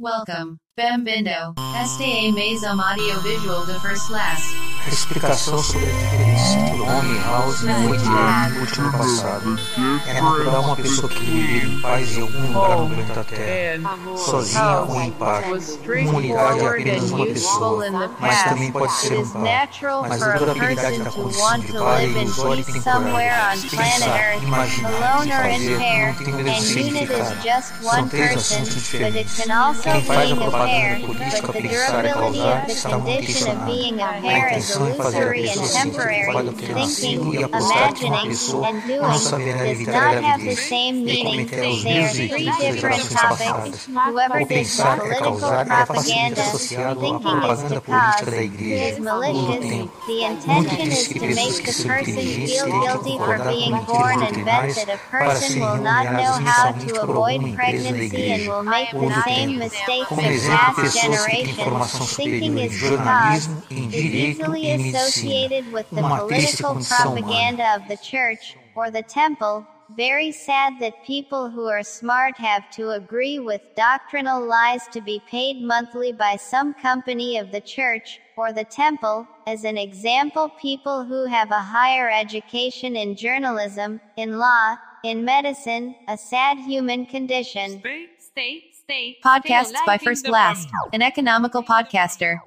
Welcome. Bem-vindo. Este é mais um audiovisual de First Class. Explicação sobre house foi no último passado. É natural uma pessoa que vive em paz em algum lugar no planeta Terra, sozinha ou em par. Uma unidade é apenas uma pessoa, mas também pode ser um par. Mas a durabilidade da condição de par é ilusória e temporária. Pensar, imaginar e fazer não tem o mesmo significado. São três assuntos diferentes. Quem faz a propaganda política pensar e causar está muito ensinado. A intenção é fazer a pessoa sentir que pode ter nascido e apostar que uma pessoa não saberá evitar a gravidez e cometerá os mesmos equívocos das gerações passadas. O pensar é causar é facilmente associado à propaganda política da igreja todo o tempo. Muito diz que pessoas que são inteligentes têm que concordar com mentiras doutrinárias para serem nomeadas inicialmente por alguma empresa da igreja. Outro tempo. Como exemplo, pessoas que têm formação superior em jornalismo, em direito e em medicina. with the Uma political condição humana. propaganda of the church or the temple. Very sad that people who are smart have to agree with doctrinal lies to be paid monthly by some company of the church or the temple. As an example, people who have a higher education in journalism, in law, in medicine, a sad human condition. Stay, stay, stay. Podcasts stay by First the Blast, an economical podcaster.